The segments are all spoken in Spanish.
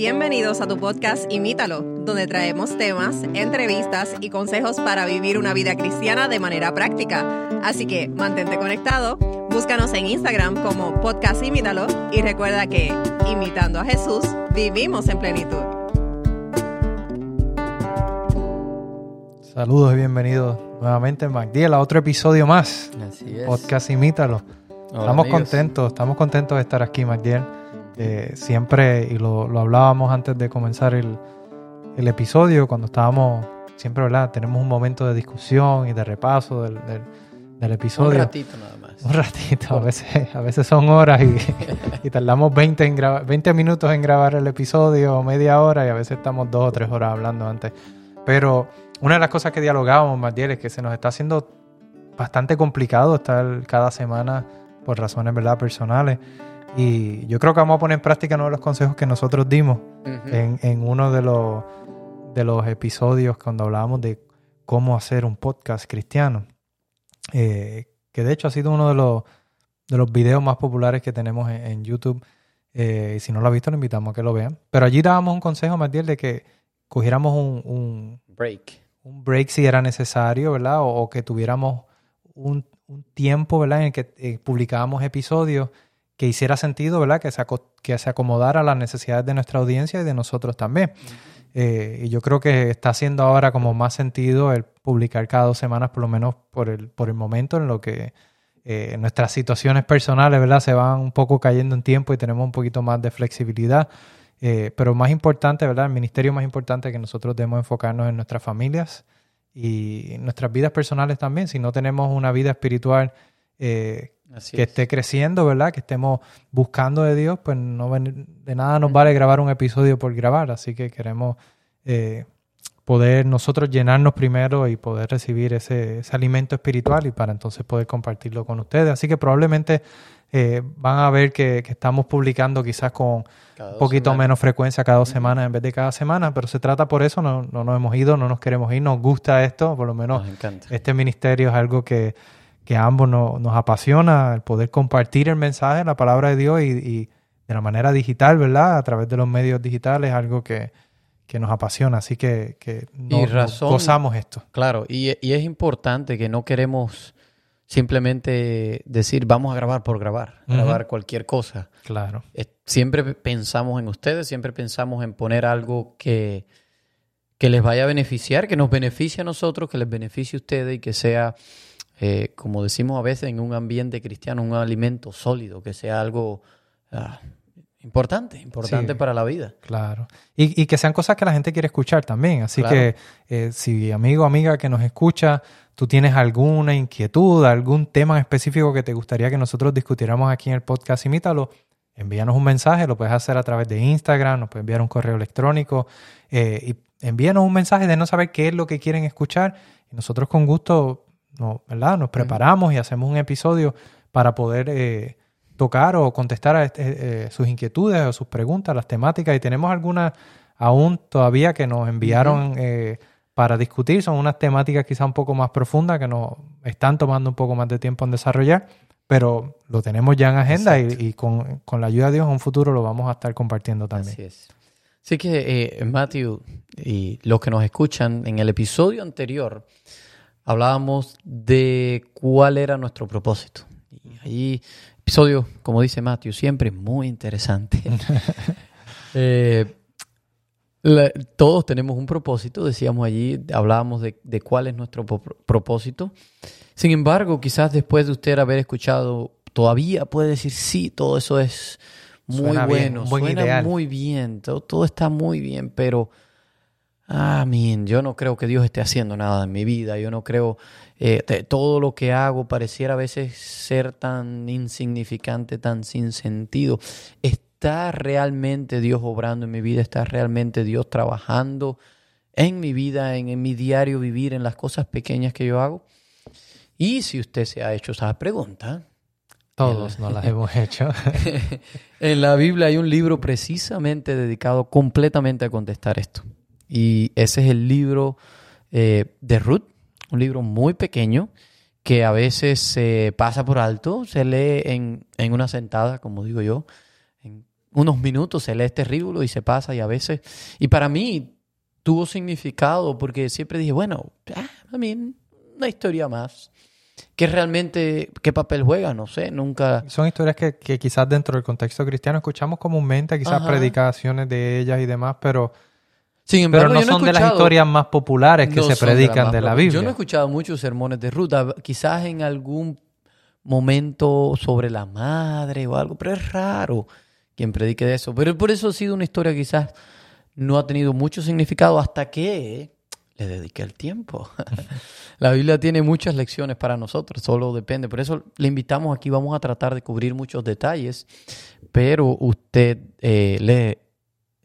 Bienvenidos a tu podcast Imítalo, donde traemos temas, entrevistas y consejos para vivir una vida cristiana de manera práctica. Así que mantente conectado, búscanos en Instagram como podcast Imítalo y recuerda que, imitando a Jesús, vivimos en plenitud. Saludos y bienvenidos nuevamente en MacDiel a otro episodio más. Así es. Podcast Imítalo. Hola, estamos amigos. contentos, estamos contentos de estar aquí, MacDiel. Eh, siempre, y lo, lo hablábamos antes de comenzar el, el episodio, cuando estábamos, siempre, ¿verdad? Tenemos un momento de discusión y de repaso del, del- del Un episodio. ratito nada más. Un ratito, a veces, a veces son horas y, y tardamos 20, en graba- 20 minutos en grabar el episodio o media hora y a veces estamos dos o tres horas hablando antes. Pero una de las cosas que dialogábamos, Matiel, es que se nos está haciendo bastante complicado estar cada semana por razones ¿verdad? personales. Y yo creo que vamos a poner en práctica uno de los consejos que nosotros dimos en, en uno de los, de los episodios cuando hablábamos de cómo hacer un podcast cristiano. Eh, que de hecho ha sido uno de los, de los videos más populares que tenemos en, en YouTube. Eh, y si no lo ha visto, lo invitamos a que lo vean. Pero allí dábamos un consejo, Matiel, de que cogiéramos un, un, Break. un break si era necesario, ¿verdad? O, o que tuviéramos un, un tiempo, ¿verdad? En el que eh, publicábamos episodios que hiciera sentido, ¿verdad? Que se, que se acomodara a las necesidades de nuestra audiencia y de nosotros también. Eh, y yo creo que está haciendo ahora como más sentido el publicar cada dos semanas, por lo menos por el, por el momento en lo que eh, nuestras situaciones personales, ¿verdad? Se van un poco cayendo en tiempo y tenemos un poquito más de flexibilidad. Eh, pero más importante, ¿verdad? El ministerio más importante es que nosotros debemos enfocarnos en nuestras familias y nuestras vidas personales también. Si no tenemos una vida espiritual Así que es. esté creciendo, ¿verdad? Que estemos buscando de Dios, pues no de nada nos vale grabar un episodio por grabar. Así que queremos eh, poder nosotros llenarnos primero y poder recibir ese, ese alimento espiritual y para entonces poder compartirlo con ustedes. Así que probablemente eh, van a ver que, que estamos publicando quizás con un poquito semanas. menos frecuencia cada dos semanas en vez de cada semana, pero se trata por eso, no, no nos hemos ido, no nos queremos ir, nos gusta esto, por lo menos este ministerio es algo que, que a ambos no- nos apasiona, el poder compartir el mensaje, la palabra de Dios y, y de la manera digital, ¿verdad? A través de los medios digitales, algo que, que nos apasiona, así que, que no- Y nos razón- gozamos esto. Claro, y, y es importante que no queremos simplemente decir vamos a grabar por grabar, grabar cualquier cosa. Claro. Siempre pensamos en ustedes, siempre pensamos en poner algo que, que les vaya a beneficiar, que nos beneficie a nosotros, que les beneficie a ustedes y que sea, eh, como decimos a veces, en un ambiente cristiano, un alimento sólido, que sea algo ah, importante, importante Sí. para la vida. Claro. Y, y que sean cosas que la gente quiere escuchar también. Así Claro. que eh, si amigo o amiga que nos escucha, tú tienes alguna inquietud, algún tema específico que te gustaría que nosotros discutiéramos aquí en el podcast, imítalo. Envíanos un mensaje, lo puedes hacer a través de Instagram, nos puedes enviar un correo electrónico eh, y envíanos un mensaje de no saber qué es lo que quieren escuchar y nosotros con gusto no, ¿verdad? nos preparamos y hacemos un episodio para poder eh, tocar o contestar a este- eh, sus inquietudes o sus preguntas, las temáticas. Y tenemos algunas aún todavía que nos enviaron eh, para discutir. Son unas temáticas quizá un poco más profundas que nos están tomando un poco más de tiempo en desarrollar, pero lo tenemos ya en agenda y, con, con la ayuda de Dios en un futuro lo vamos a estar compartiendo también. Así es. Así que, eh, Matthew, y los que nos escuchan, en el episodio anterior hablábamos de cuál era nuestro propósito. Y ahí, episodio, como dice Matthew, siempre muy interesante. Eh, la- todos tenemos un propósito, decíamos allí, hablábamos de, de cuál es nuestro propósito. Sin embargo, quizás después de usted haber escuchado, todavía puede decir, sí, todo eso es muy Suena bueno, buen suena ideal. muy bien, todo, todo está muy bien, pero, min, yo no creo que Dios esté haciendo nada en mi vida, yo no creo, eh, todo lo que hago pareciera a veces ser tan insignificante, tan sin sentido. ¿Está realmente Dios obrando en mi vida? ¿Está realmente Dios trabajando en mi vida, en, en mi diario vivir, en las cosas pequeñas que yo hago? Y si usted se ha hecho esa pregunta, Todos nos las hemos hecho. en la Biblia hay un libro precisamente dedicado completamente a contestar esto. Y ese es el libro eh, de Ruth, un libro muy pequeño que a veces se pasa por alto, se lee en, en una sentada, como digo yo, en unos minutos, se lee este ridículo y se pasa y a veces... Y para mí tuvo significado porque siempre dije, bueno, ah, a mí una historia más. ¿Qué realmente, qué papel juega? No sé, nunca... Son historias que, que quizás dentro del contexto cristiano escuchamos comúnmente, quizás Ajá. predicaciones de ellas y demás, pero, Sin pero no yo no he son de las historias más populares que no se de predican de la. Biblia. Yo no he escuchado muchos sermones de Ruth, a- quizás en algún momento sobre la madre o algo, pero es raro quien predique de eso. Pero por eso ha sido una historia que quizás no ha tenido mucho significado hasta que le dediqué el tiempo. la Biblia tiene muchas lecciones para nosotros, solo depende. Por eso le invitamos aquí, vamos a tratar de cubrir muchos detalles, pero usted eh, le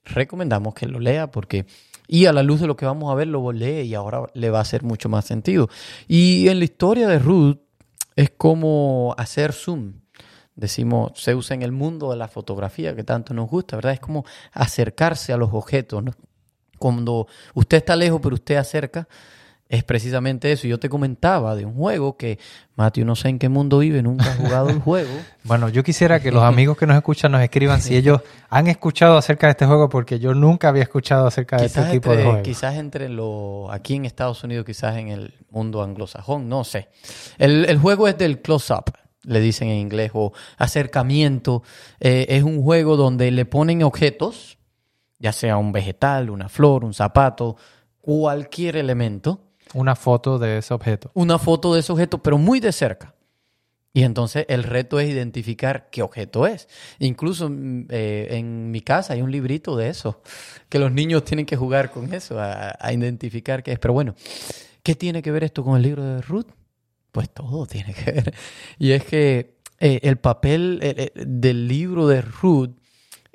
recomendamos que lo lea porque y a la luz de lo que vamos a ver lo lee y ahora le va a hacer mucho más sentido. Y en la historia de Ruth es como hacer zoom. Decimos, se usa en el mundo de la fotografía que tanto nos gusta, ¿verdad? Es como acercarse a los objetos. Cuando usted está lejos pero usted acerca, es precisamente eso. Yo te comentaba de un juego que, Matthew, no sé en qué mundo vive, nunca ha jugado el juego. Bueno, yo quisiera que los amigos que nos escuchan nos escriban si ellos han escuchado acerca de este juego, porque yo nunca había escuchado acerca de este tipo de juego. quizás entre lo, aquí en Estados Unidos, quizás en el mundo anglosajón, no sé. El, el juego es del close-up, le dicen en inglés, o acercamiento. Eh, es un juego donde le ponen objetos, ya sea un vegetal, una flor, un zapato, cualquier elemento, Una foto de ese objeto. una foto de ese objeto, pero muy de cerca. Y entonces el reto es identificar qué objeto es. Incluso mm, eh, en mi casa hay un librito de eso, que los niños tienen que jugar con eso, a, a identificar qué es. Pero bueno, ¿qué tiene que ver esto con el libro de Ruth? Pues todo tiene que ver. Y es que eh, el papel eh, del libro de Ruth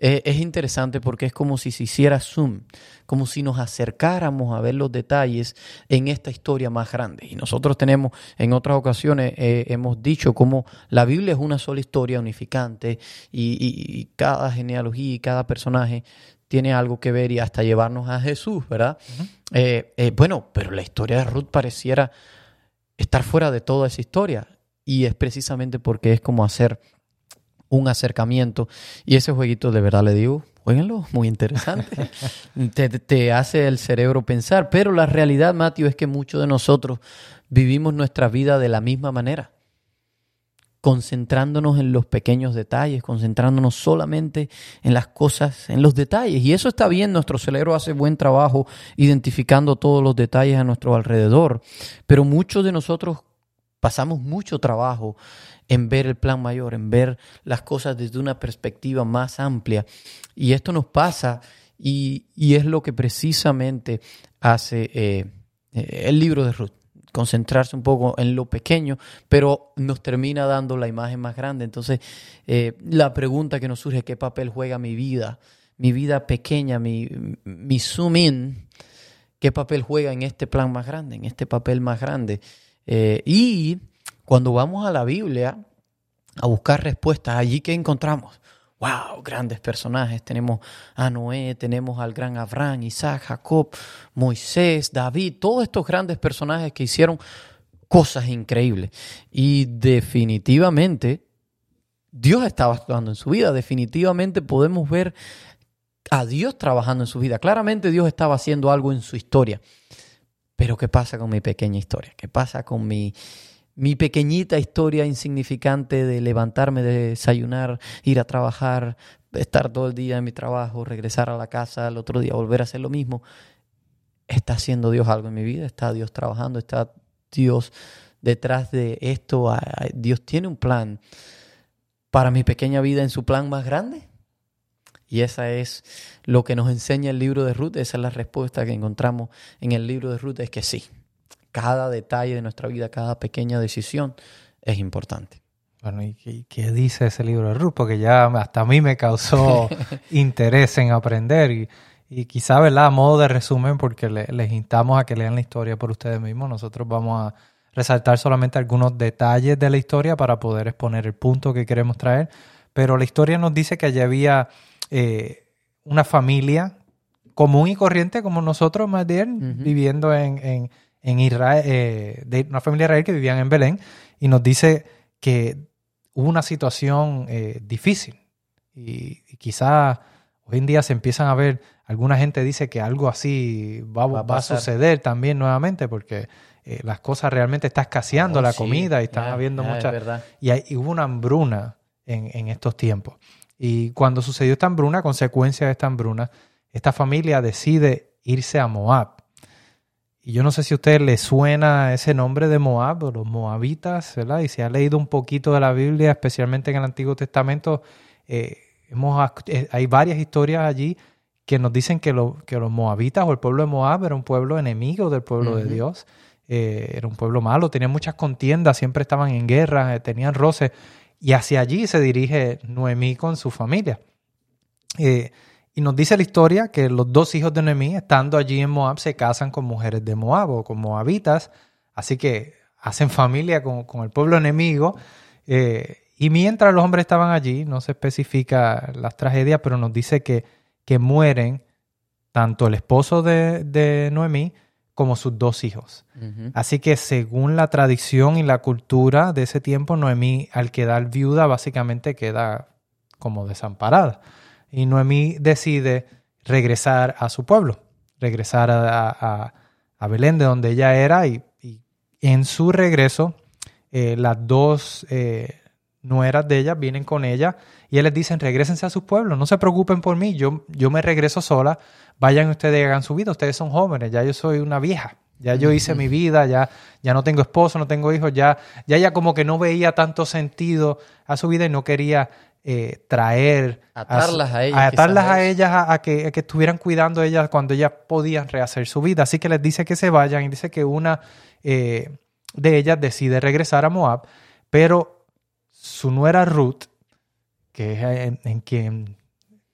eh, es interesante porque es como si se hiciera zoom, como si nos acercáramos a ver los detalles en esta historia más grande. Y nosotros tenemos, en otras ocasiones, eh, hemos dicho como la Biblia es una sola historia unificante y, y- y cada genealogía y cada personaje tiene algo que ver y hasta llevarnos a Jesús, ¿verdad? Eh, eh, bueno, pero la historia de Ruth pareciera estar fuera de toda esa historia y es precisamente porque es como hacer un acercamiento. Y ese jueguito, de verdad le digo, jueguenlo, muy interesante. te, te hace el cerebro pensar. Pero la realidad, Matthew, es que muchos de nosotros vivimos nuestra vida de la misma manera. Concentrándonos en los pequeños detalles, concentrándonos solamente en las cosas, en los detalles. Y eso está bien, nuestro cerebro hace buen trabajo identificando todos los detalles a nuestro alrededor. Pero muchos de nosotros pasamos mucho trabajo en ver el plan mayor, en ver las cosas desde una perspectiva más amplia. Y esto nos pasa y, y es lo que precisamente hace eh, el libro de Ruth. Concentrarse un poco en lo pequeño, pero nos termina dando la imagen más grande. Entonces, eh, la pregunta que nos surge, ¿qué papel juega mi vida? Mi vida pequeña, mi, mi zoom in, ¿qué papel juega en este plan más grande, en este papel más grande? Eh, y cuando vamos a la Biblia a buscar respuestas, allí que encontramos, wow, grandes personajes. Tenemos a Noé, tenemos al gran Abraham, Isaac, Jacob, Moisés, David, todos estos grandes personajes que hicieron cosas increíbles. Y definitivamente Dios estaba actuando en su vida. Definitivamente podemos ver a Dios trabajando en su vida. Claramente Dios estaba haciendo algo en su historia. Pero ¿qué pasa con mi pequeña historia? ¿Qué pasa con mi, mi pequeñita historia insignificante de levantarme, de desayunar, ir a trabajar, estar todo el día en mi trabajo, regresar a la casa al otro día, volver a hacer lo mismo? ¿Está haciendo Dios algo en mi vida? ¿Está Dios trabajando? ¿Está Dios detrás de esto? Ah, ¿Dios tiene un plan para mi pequeña vida en su plan más grande? Y esa es lo que nos enseña el libro de Ruth, esa es la respuesta que encontramos en el libro de Ruth, es que sí, cada detalle de nuestra vida, cada pequeña decisión es importante. Bueno, ¿y qué, qué dice ese libro de Ruth? Porque ya hasta a mí me causó interés en aprender y, y quizá, ¿verdad? A modo de resumen, porque le- les instamos a que lean la historia por ustedes mismos. Nosotros vamos a resaltar solamente algunos detalles de la historia para poder exponer el punto que queremos traer. Pero la historia nos dice que allí había eh, una familia común y corriente como nosotros, más bien, viviendo en, en, en Israel, eh, de una familia de Israel que vivían en Belén, y nos dice que hubo una situación eh, difícil Y, y quizá hoy en día se empiezan a ver, alguna gente dice que algo así va, Va a va a pasar. suceder también nuevamente porque eh, las cosas realmente está escaseando Oh, la sí, comida y están habiendo muchas... verdad. Y, hay- y hubo una hambruna en, en estos tiempos. Y cuando sucedió esta hambruna, consecuencia de esta hambruna, esta familia decide irse a Moab. Y yo no sé si a usted le suena ese nombre de Moab o los moabitas, ¿verdad? Y si ha leído un poquito de la Biblia, especialmente en el Antiguo Testamento, eh, hemos, eh, hay varias historias allí que nos dicen que, lo- que los moabitas o el pueblo de Moab era un pueblo enemigo del pueblo de. Dios. Eh, era un pueblo malo, tenía muchas contiendas, siempre estaban en guerra, tenían roces. Y hacia allí se dirige Noemí con su familia. Eh, y nos dice la historia que los dos hijos de Noemí, estando allí en Moab, se casan con mujeres de Moab o con moabitas. Así que hacen familia con, con el pueblo enemigo. Eh, y mientras los hombres estaban allí, no se especifica las tragedias, pero nos dice que, que mueren tanto el esposo de, de Noemí como sus dos hijos. Así que según la tradición y la cultura de ese tiempo, Noemí al quedar viuda básicamente queda como desamparada. Y Noemí decide regresar a su pueblo, regresar a, a- a Belén de donde ella era y, y en su regreso eh, las dos eh, nueras de ella vienen con ella y ellas les dicen regresense a su pueblo, no se preocupen por mí, yo, yo me regreso sola, vayan ustedes y hagan su vida, ustedes son jóvenes, ya yo soy una vieja, ya yo hice mi vida, ya, ya no tengo esposo, no tengo hijos, ya, ya ella como que no veía tanto sentido a su vida y no quería eh, traer Atarlas a ellas, atarlas quizás a ellas a, a que, a que estuvieran cuidando ellas cuando ellas podían rehacer su vida. Así que les dice que se vayan y dice que una eh, de ellas decide regresar a Moab, pero su nuera Ruth, que es en, en quien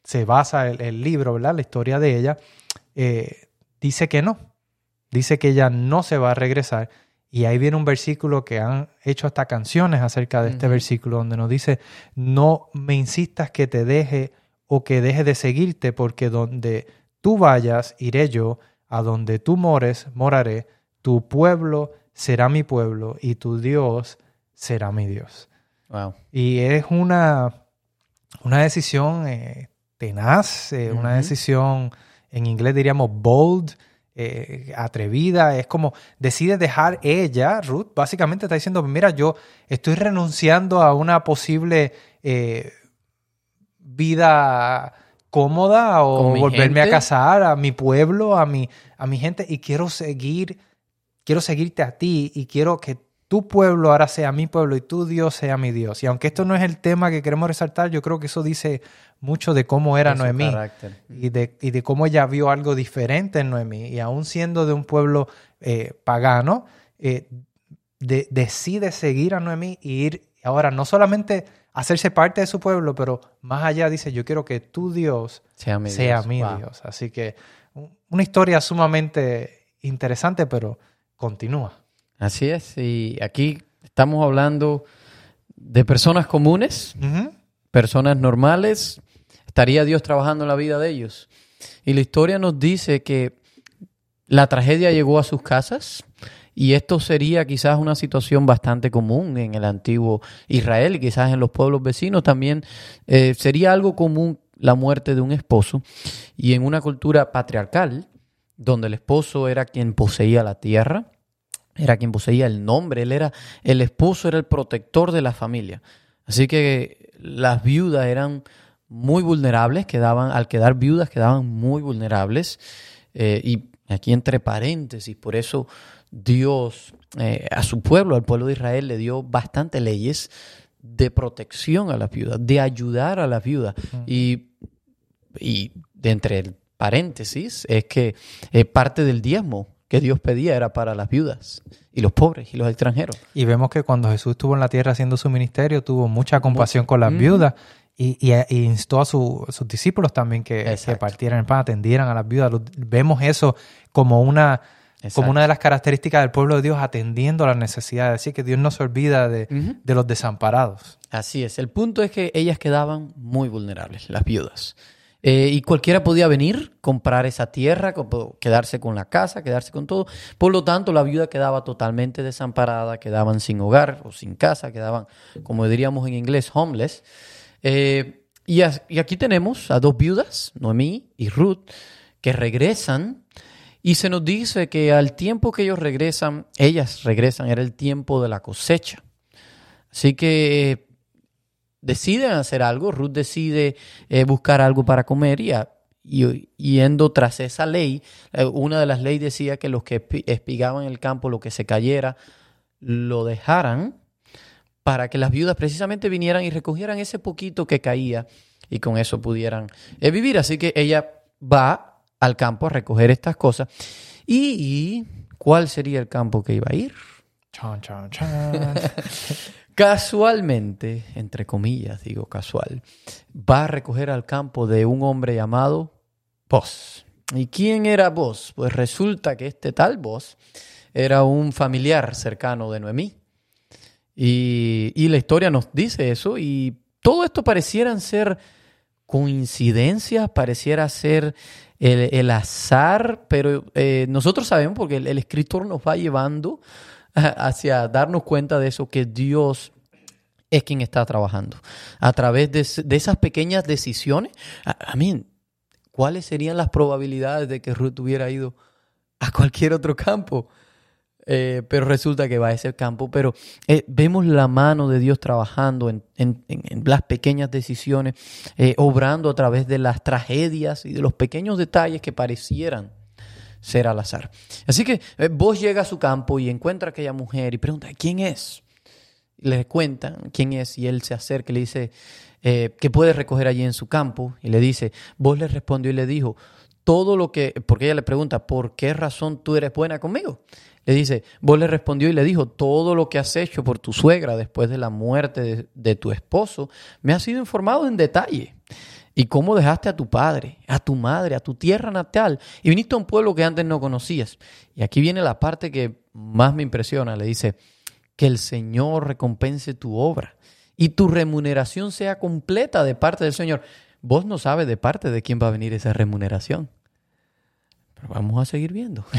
se basa el, el libro, ¿verdad? La historia de ella, eh, dice que no. Dice que ella no se va a regresar. Y ahí viene un versículo que han hecho hasta canciones acerca de este versículo, donde nos dice, no me insistas que te deje o que deje de seguirte, porque donde tú vayas, iré yo, a donde tú mores, moraré, tu pueblo será mi pueblo y tu Dios será mi Dios. Wow. Y es una, una decisión eh, tenaz, eh, una decisión, en inglés diríamos bold, eh, atrevida. Es como decide dejar ella, Ruth, básicamente está diciendo, mira, yo estoy renunciando a una posible eh, vida cómoda o volverme a casar a mi pueblo, a mi, a mi gente y quiero seguir, quiero seguirte a ti y quiero que tu pueblo ahora sea mi pueblo y tu Dios sea mi Dios. Y aunque esto no es el tema que queremos resaltar, yo creo que eso dice mucho de cómo era De Noemí y de, y de cómo ella vio algo diferente en Noemí. Y aún siendo de un pueblo eh, pagano, eh, de- decide seguir a Noemí y ir ahora no solamente hacerse parte de su pueblo, pero más allá dice, yo quiero que tu Dios Sea mi sea Dios. mi Wow. Dios. Así que un- una historia sumamente interesante, pero continúa. Así es. Y aquí estamos hablando de personas comunes, personas normales. Estaría Dios trabajando en la vida de ellos. Y la historia nos dice que la tragedia llegó a sus casas y esto sería quizás una situación bastante común en el antiguo Israel y quizás en los pueblos vecinos también. eh, sería algo común la muerte de un esposo y en una cultura patriarcal donde el esposo era quien poseía la tierra, era quien poseía el nombre, él era el esposo era el protector de la familia. Así que las viudas eran muy vulnerables, quedaban al quedar viudas quedaban muy vulnerables eh, y aquí entre paréntesis, por eso Dios eh, a su pueblo, al pueblo de Israel, le dio bastantes leyes de protección a las viudas, de ayudar a las viudas. Y, y de entre el paréntesis es que eh, parte del diezmo que Dios pedía era para las viudas y los pobres y los extranjeros. Y vemos que cuando Jesús estuvo en la tierra haciendo su ministerio, tuvo mucha compasión con las Ujú. viudas y, y- y instó a, su- a sus discípulos también que, que partieran el pan, atendieran a las viudas. Vemos eso como una, como una de las características del pueblo de Dios, atendiendo a las necesidades. Así que Dios no se olvida de los desamparados. Así es. El punto es que ellas quedaban muy vulnerables, las viudas. Eh, y cualquiera podía venir, comprar esa tierra, quedarse con la casa, quedarse con todo. Por lo tanto, la viuda quedaba totalmente desamparada, quedaban sin hogar o sin casa, quedaban, como diríamos en inglés, homeless. Eh, y, y aquí tenemos a dos viudas, Noemí y Ruth, que regresan y se nos dice que al tiempo que ellos regresan, ellas regresan, era el tiempo de la cosecha. Así que deciden hacer algo, Ruth decide eh, buscar algo para comer y, a- y- yendo tras esa ley, eh, una de las leyes decía que los que espi- espigaban el campo, lo que se cayera, lo dejaran para que las viudas precisamente vinieran y recogieran ese poquito que caía y con eso pudieran eh, vivir. Así que ella va al campo a recoger estas cosas. ¿Y cuál sería el campo que iba a ir? Chan, chan, chan. Casualmente, entre comillas, digo casual, va a recoger al campo de un hombre llamado Vos. ¿Y quién era Vos? Pues resulta que este tal Vos era un familiar cercano de Noemí. Y, y la historia nos dice eso y todo esto parecieran ser coincidencias, pareciera ser el, el azar, pero eh, nosotros sabemos porque el escritor nos va llevando hacia darnos cuenta de eso, que Dios es quien está trabajando. A través de, de esas pequeñas decisiones, a, a mí, ¿cuáles serían las probabilidades de que Ruth hubiera ido a cualquier otro campo? Eh, pero resulta que va a ese campo. Pero eh, vemos la mano de Dios trabajando en, en- en- en las pequeñas decisiones, eh, obrando a través de las tragedias y de los pequeños detalles que parecieran ser al azar. Así que eh, vos llega a su campo y encuentra a aquella mujer y pregunta, ¿quién es? Le cuentan quién es y él se acerca y le dice eh, que puede recoger allí en su campo y le dice, vos le respondió y le dijo, todo lo que, porque ella le pregunta, ¿por qué razón tú eres buena conmigo? Le dice, vos le respondió y le dijo, todo lo que has hecho por tu suegra después de la muerte de tu esposo, me ha sido informado en detalle. Y cómo dejaste a tu padre, a tu madre, a tu tierra natal y viniste a un pueblo que antes no conocías. Y aquí viene la parte que más me impresiona. Le dice, que el Señor recompense tu obra y tu remuneración sea completa de parte del Señor. Vos no sabes de parte de quién va a venir esa remuneración. Pero vamos a seguir viendo.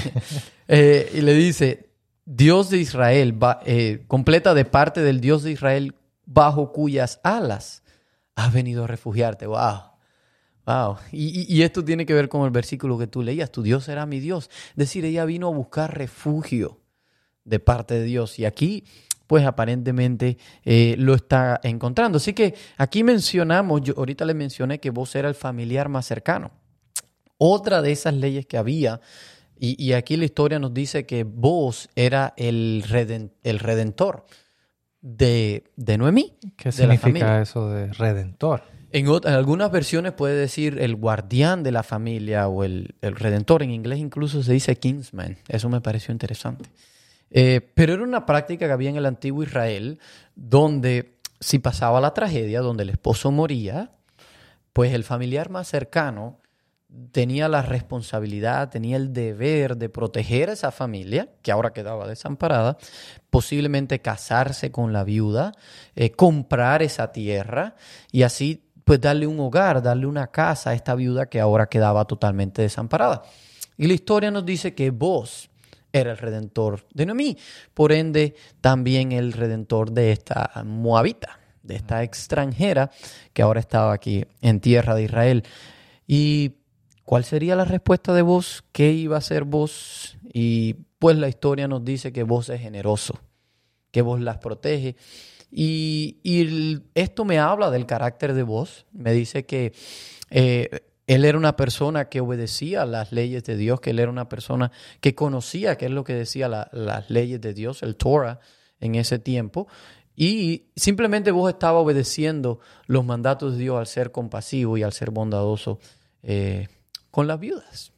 Eh, y le dice, Dios de Israel, va, eh, completa de parte del Dios de Israel bajo cuyas alas has venido a refugiarte. Wow. Wow. Y, esto tiene que ver con el versículo que tú leías. Tu Dios será mi Dios. Es decir, ella vino a buscar refugio de parte de Dios. Y aquí, pues aparentemente eh, lo está encontrando. Así que aquí mencionamos, ahorita le mencioné que vos era el familiar más cercano. Otra de esas leyes que había, y, aquí la historia nos dice que vos era el redentor de, de Noemí. ¿Qué de la familia. significa eso de redentor? En, algunas versiones puede decir el guardián de la familia o el, el redentor. En inglés incluso se dice kinsman. Eso me pareció interesante. Eh, pero era una práctica que había en el antiguo Israel donde si pasaba la tragedia, donde el esposo moría, pues el familiar más cercano tenía la responsabilidad, tenía el deber de proteger a esa familia, que ahora quedaba desamparada, posiblemente casarse con la viuda, eh, comprar esa tierra y así pues darle un hogar, darle una casa a esta viuda que ahora quedaba totalmente desamparada. Y la historia nos dice que vos era el redentor de Noemí, por ende también el redentor de esta moabita, de esta extranjera que ahora estaba aquí en tierra de Israel. ¿Y cuál sería la respuesta de vos? ¿Qué iba a hacer vos? Y pues la historia nos dice que vos es generoso, que vos las protege. Y, esto me habla del carácter de vos. Me dice que eh, él era una persona que obedecía las leyes de Dios, que él era una persona que conocía qué es lo que decía la- las leyes de Dios, el Torah, en ese tiempo. Y simplemente vos estaba obedeciendo los mandatos de Dios al ser compasivo y al ser bondadoso eh, con las viudas.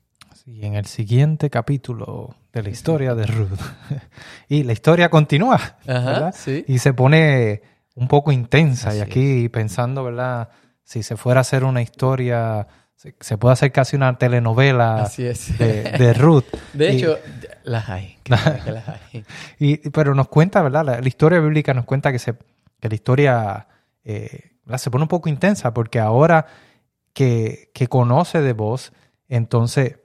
Sí, en el siguiente capítulo de la historia de Ruth. y la historia continúa, ¿verdad? sí. Y se pone un poco intensa. y aquí pensando, ¿verdad? Si se fuera a hacer una historia, se, se puede hacer casi una telenovela Así es. de, de Ruth. De Y- hecho, las hay. que las hay. Y, pero nos cuenta, ¿verdad? La, la historia bíblica nos cuenta que, se, que la historia eh, ¿verdad? se pone un poco intensa porque ahora que, que conoce de vos, entonces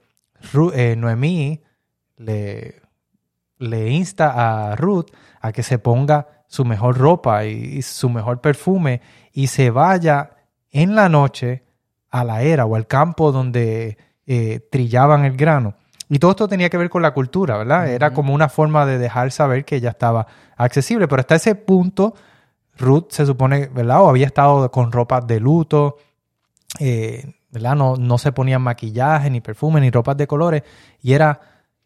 Ru- eh, Noemí le, le insta a Ruth a que se ponga su mejor ropa y, y su mejor perfume y se vaya en la noche a la era o al campo donde eh, trillaban el grano. Y todo esto tenía que ver con la cultura, ¿verdad? Era como una forma de dejar saber que ella estaba accesible. Pero hasta ese punto, Ruth se supone, ¿verdad? O había estado con ropas de luto, eh, ¿verdad? No, no se ponían maquillaje, ni perfume, ni ropas de colores. Y era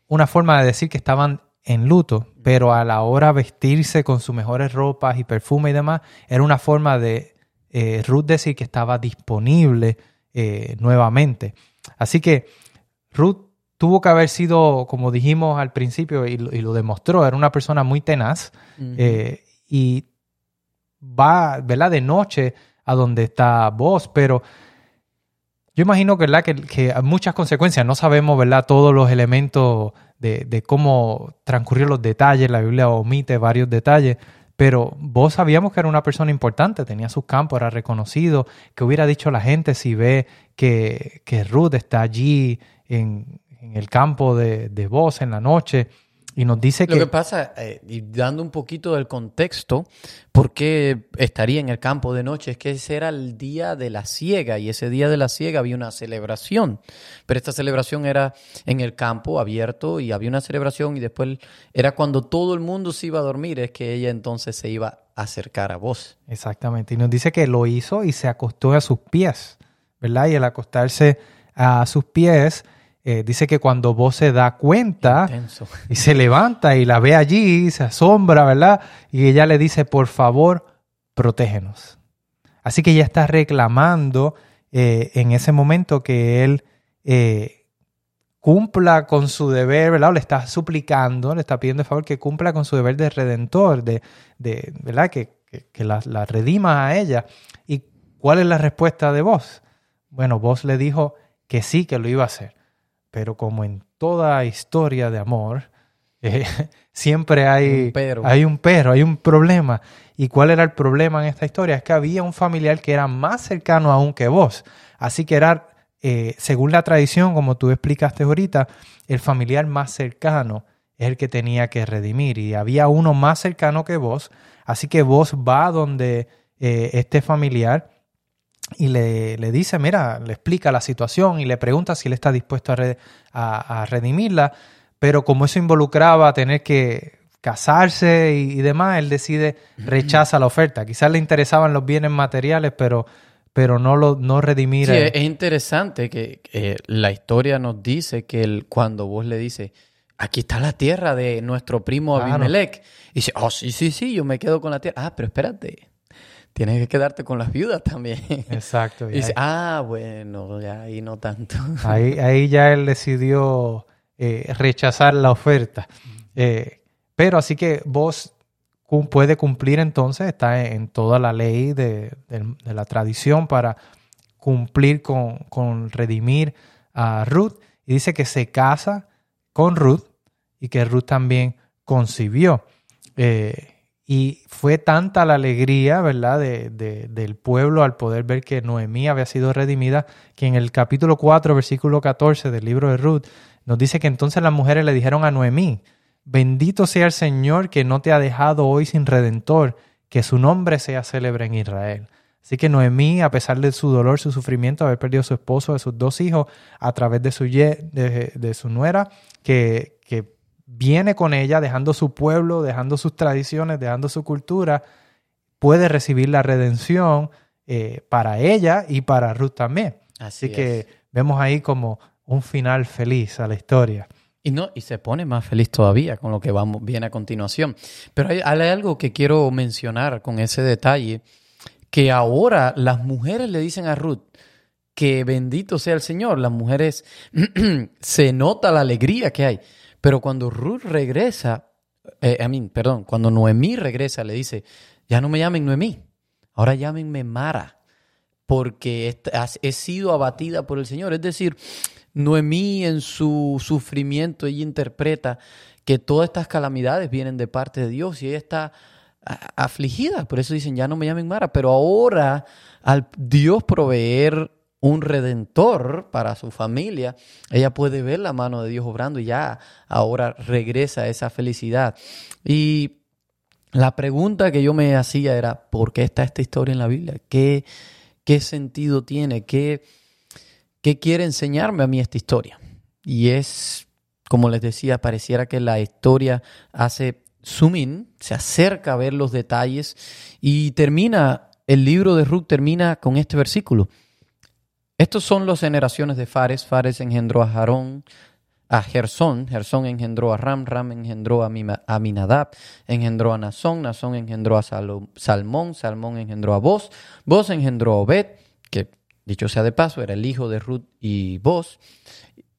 una forma de decir que estaban en luto, pero a la hora vestirse con sus mejores ropas y perfume y demás, era una forma de eh, Ruth decir que estaba disponible eh, nuevamente. Así que Ruth tuvo que haber sido, como dijimos al principio y lo, demostró, era una persona muy tenaz eh, y va, ¿verdad? De noche a donde está vos, pero yo imagino ¿verdad? Que, que hay muchas consecuencias, no sabemos ¿verdad? todos los elementos de, de cómo transcurrieron los detalles, la Biblia omite varios detalles, pero vos sabíamos que era una persona importante, tenía sus campos, era reconocido, que hubiera dicho la gente si ve que, que Ruth está allí en, en el campo de, de vos en la noche y nos dice que... Lo que pasa, eh, y dando un poquito del contexto, ¿por qué estaría en el campo de noche? Es que ese era el día de la siega y ese día de la siega había una celebración, pero esta celebración era en el campo abierto y había una celebración y después era cuando todo el mundo se iba a dormir, es que ella entonces se iba a acercar a vos. Exactamente, y nos dice que lo hizo y se acostó a sus pies, ¿verdad? Y al acostarse a sus pies eh, dice que cuando vos se da cuenta y se levanta y la ve allí, se asombra, ¿verdad? Y ella le dice, por favor, protégenos. Así que ella está reclamando eh, en ese momento que él eh, cumpla con su deber, ¿verdad? le está suplicando, le está pidiendo de favor que cumpla con su deber de redentor, de, de ¿verdad? Que, que, la, la, redima a ella. ¿Y cuál es la respuesta de vos? Bueno, vos le dijo que sí, que lo iba a hacer. Pero como en toda historia de amor, eh, siempre hay un, pero. hay un pero, hay un problema. ¿Y cuál era el problema en esta historia? Es que había un familiar que era más cercano aún que vos. Así que era, eh, según la tradición, como tú explicaste ahorita, el familiar más cercano es el que tenía que redimir. Y había uno más cercano que vos. Así que vos va donde eh, este familiar y le, le, dice, mira, le explica la situación y le pregunta si él está dispuesto a, a, redimirla, pero como eso involucraba tener que casarse y, demás, él decide rechaza la oferta. Quizás le interesaban los bienes materiales, pero, pero no, lo, no redimir. Sí, es interesante que, la historia nos dice que cuando vos le dices, aquí está la tierra de nuestro primo Abimelech, y dice, oh, sí, sí, sí, yo me quedo con la tierra. Ah, pero espérate, tienes que quedarte con las viudas también. Exacto. Y, dice, ah, bueno, ya ahí no tanto. Ahí, ahí ya él decidió eh, rechazar la oferta. Eh, pero así que vos puede cumplir entonces, está en, toda la ley de, la tradición para cumplir con, redimir a Ruth. Y dice que se casa con Ruth y que Ruth también concibió. Eh, y fue tanta la alegría, ¿verdad?, de, del pueblo al poder ver que Noemí había sido redimida, que en el capítulo 4, versículo 14 del libro de Ruth, nos dice que entonces las mujeres le dijeron a Noemí, bendito sea el Señor que no te ha dejado hoy sin redentor, que su nombre sea célebre en Israel. Así que Noemí, a pesar de su dolor, su sufrimiento, haber perdido a su esposo, de sus dos hijos, a través de su, de, de su nuera, que, que viene con ella, dejando su pueblo, dejando sus tradiciones, dejando su cultura, puede recibir la redención eh, para ella y para Ruth también. Así, que vemos ahí como un final feliz a la historia. Y no, y se pone más feliz todavía con lo que vamos, viene a continuación. Pero hay, hay algo que quiero mencionar con ese detalle, que ahora las mujeres le dicen a Ruth, que bendito sea el Señor. Las mujeres se nota la alegría que hay. Pero cuando Ruth regresa, eh, a mí, perdón, cuando Noemí regresa, le dice, ya no me llamen Noemí, ahora llámenme Mara, porque he sido abatida por el Señor. Es decir, Noemí en su sufrimiento, ella interpreta que todas estas calamidades vienen de parte de Dios y ella está afligida. Por eso dicen, ya no me llamen Mara, pero ahora al Dios proveer un redentor para su familia, ella puede ver la mano de Dios obrando y ya ahora regresa esa felicidad. Y la pregunta que yo me hacía era, ¿por qué está esta historia en la Biblia? ¿Qué, ¿Qué sentido tiene? ¿Qué, qué quiere enseñarme a mí esta historia? Y es, como les decía, pareciera que la historia hace zoom in, se acerca a ver los detalles y termina, el libro de Ruth termina con este versículo. Estos son las generaciones de Fares. Fares engendró a Jarón, a Gersón, Gersón engendró a Ram, Ram engendró a Aminadab, engendró a Nazón, Nazón engendró a Salmón, Salmón engendró a Boz, Boz engendró a Obed, que dicho sea de paso, era el hijo de Ruth y Boz.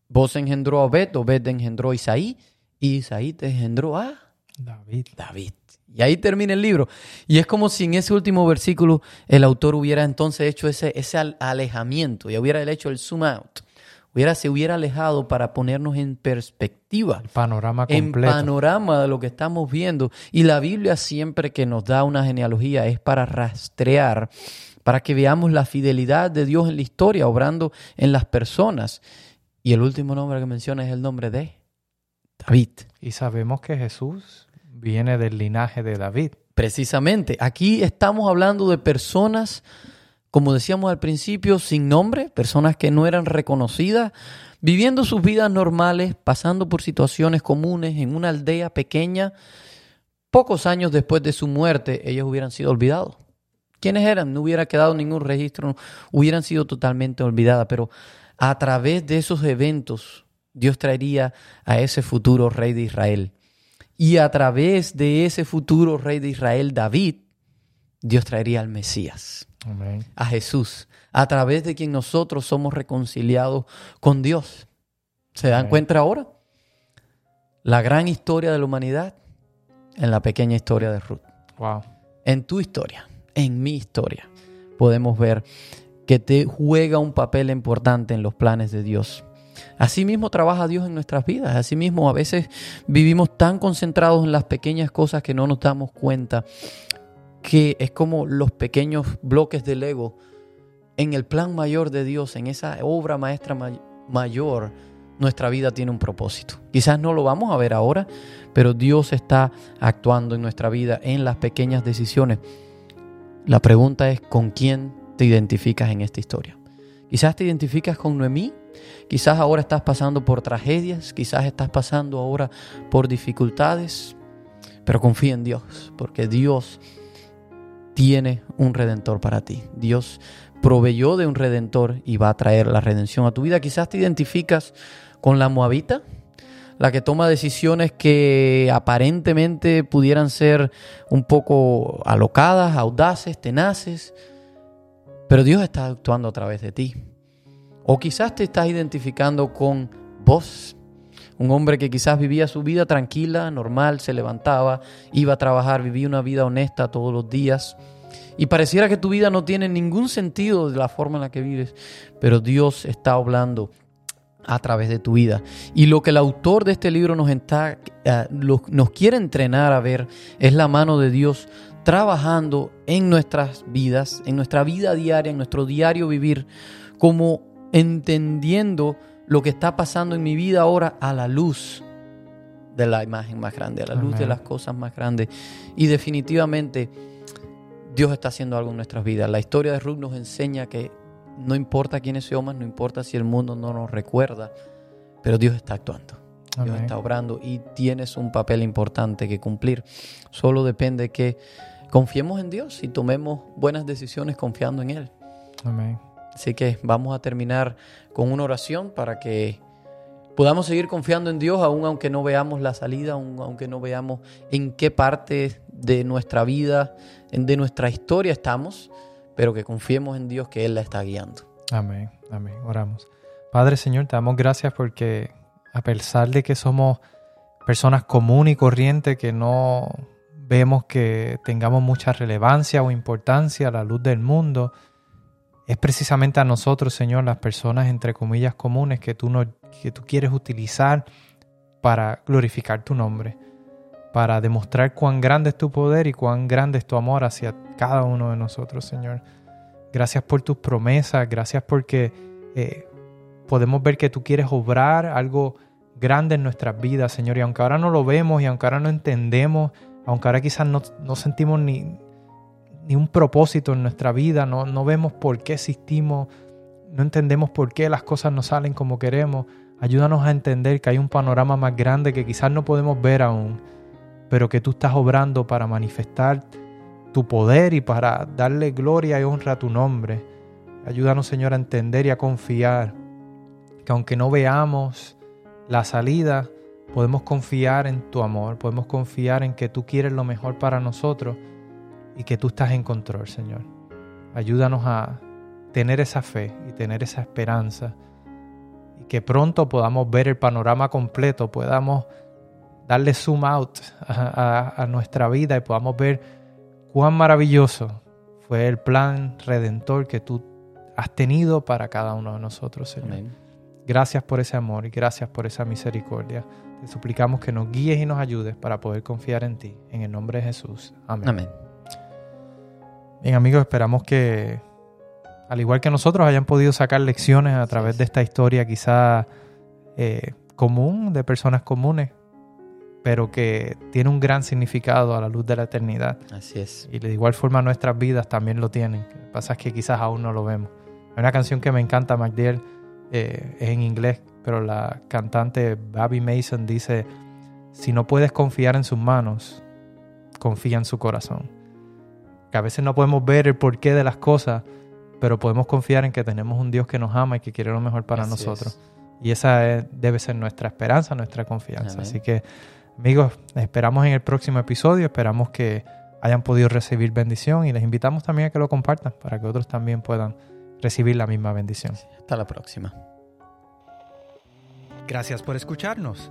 Boz engendró a Obed, Obed engendró a Isaí, y Isaí te engendró a David. David. Y ahí termina el libro. Y es como si en ese último versículo el autor hubiera entonces hecho ese, ese alejamiento y hubiera hecho el zoom out hubiera, se hubiera alejado para ponernos en perspectiva. El panorama completo. En panorama de lo que estamos viendo. Y la Biblia siempre que nos da una genealogía es para rastrear, para que veamos la fidelidad de Dios en la historia, obrando en las personas. Y el último nombre que menciona es el nombre de David. Y sabemos que Jesús viene del linaje de David. Precisamente, aquí estamos hablando de personas como decíamos al principio, sin nombre, personas que no eran reconocidas, viviendo sus vidas normales, pasando por situaciones comunes en una aldea pequeña. Pocos años después de su muerte, ellos hubieran sido olvidados. ¿Quiénes eran? No hubiera quedado ningún registro, hubieran sido totalmente olvidadas, pero a través de esos eventos, Dios traería a ese futuro rey de Israel. Y a través de ese futuro rey de Israel, David, Dios traería al Mesías a Jesús, a través de quien nosotros somos reconciliados con Dios. ¿Se dan cuenta ahora? La gran historia de la humanidad en la pequeña historia de Ruth. Wow. En tu historia, en mi historia, podemos ver que te juega un papel importante en los planes de Dios. Asimismo trabaja Dios en nuestras vidas. Asimismo a veces vivimos tan concentrados en las pequeñas cosas que no nos damos cuenta que es como los pequeños bloques del ego en el plan mayor de Dios, en esa obra maestra mayor, nuestra vida tiene un propósito. Quizás no lo vamos a ver ahora, pero Dios está actuando en nuestra vida en las pequeñas decisiones. La pregunta es, ¿con quién te identificas en esta historia? Quizás te identificas con Noemí, quizás ahora estás pasando por tragedias, quizás estás pasando ahora por dificultades, pero confía en Dios, porque Dios tiene un redentor para ti. Dios proveyó de un redentor y va a traer la redención a tu vida. Quizás te identificas con la moabita, la que toma decisiones que aparentemente pudieran ser un poco alocadas, audaces, tenaces, pero Dios está actuando a través de ti. O quizás te estás identificando con vos, un hombre que quizás vivía su vida tranquila, normal, se levantaba, iba a trabajar, vivía una vida honesta todos los días. Y pareciera que tu vida no tiene ningún sentido de la forma en la que vives, pero Dios está hablando a través de tu vida. Y lo que el autor de este libro nos, está, eh, nos quiere entrenar a ver es la mano de Dios trabajando en nuestras vidas, en nuestra vida diaria, en nuestro diario vivir, como entendiendo lo que está pasando en mi vida ahora a la luz de la imagen más grande, a la luz de las cosas más grandes. Y definitivamente Dios está haciendo algo en nuestras vidas. La historia de Ruth nos enseña que no importa quiénes somos, no importa si el mundo no nos recuerda, pero Dios está actuando. Dios está obrando y tienes un papel importante que cumplir. Solo depende que confiemos en Dios y tomemos buenas decisiones confiando en Él. Amén. Así que vamos a terminar con una oración para que podamos seguir confiando en Dios, aun aunque no veamos la salida, aunque no veamos en qué parte de nuestra vida, de nuestra historia estamos, pero que confiemos en Dios que Él la está guiando. Amén, amén. Oramos. Padre Señor, te damos gracias porque a pesar de que somos personas comunes y corrientes, que no vemos que tengamos mucha relevancia o importancia a la luz del mundo, es precisamente a nosotros, Señor, las personas entre comillas comunes que tú, no, que tú quieres utilizar para glorificar tu nombre, para demostrar cuán grande es tu poder y cuán grande es tu amor hacia cada uno de nosotros, Señor. Gracias por tus promesas, gracias porque eh, podemos ver que tú quieres obrar algo grande en nuestras vidas, Señor. Y aunque ahora no lo vemos y aunque ahora no entendemos, aunque ahora quizás no, no sentimos ni, ni un propósito en nuestra vida, no, no vemos por qué existimos, no entendemos por qué las cosas no salen como queremos. Ayúdanos a entender que hay un panorama más grande que quizás no podemos ver aún, pero que tú estás obrando para manifestar tu poder y para darle gloria y honra a tu nombre. Ayúdanos, Señor, a entender y a confiar que aunque no veamos la salida, podemos confiar en tu amor, podemos confiar en que tú quieres lo mejor para nosotros y que tú estás en control, Señor. Ayúdanos a tener esa fe y tener esa esperanza y que pronto podamos ver el panorama completo, podamos darle zoom out a, nuestra vida y podamos ver cuán maravilloso fue el plan redentor que tú has tenido para cada uno de nosotros, Señor. Gracias por ese amor y gracias por esa misericordia. Te suplicamos que nos guíes y nos ayudes para poder confiar en ti. En el nombre de Jesús. Amén. Amén. Bien amigos, esperamos que al igual que nosotros hayan podido sacar lecciones a través de esta historia quizá eh, común, de personas comunes, pero que tiene un gran significado a la luz de la eternidad. Así es. Y de igual forma nuestras vidas también lo tienen. Lo que pasa es que quizás aún no lo vemos. Hay una canción que me encanta, MacDill, eh, es en inglés, pero la cantante Baby Mason dice, si no puedes confiar en sus manos, confía en su corazón. Que a veces no podemos ver el porqué de las cosas, pero podemos confiar en que tenemos un Dios que nos ama y que quiere lo mejor para nosotros. Y esa debe ser nuestra esperanza, nuestra confianza. Así que, amigos, esperamos en el próximo episodio, esperamos que hayan podido recibir bendición y les invitamos también a que lo compartan para que otros también puedan recibir la misma bendición. Hasta la próxima. Gracias por escucharnos.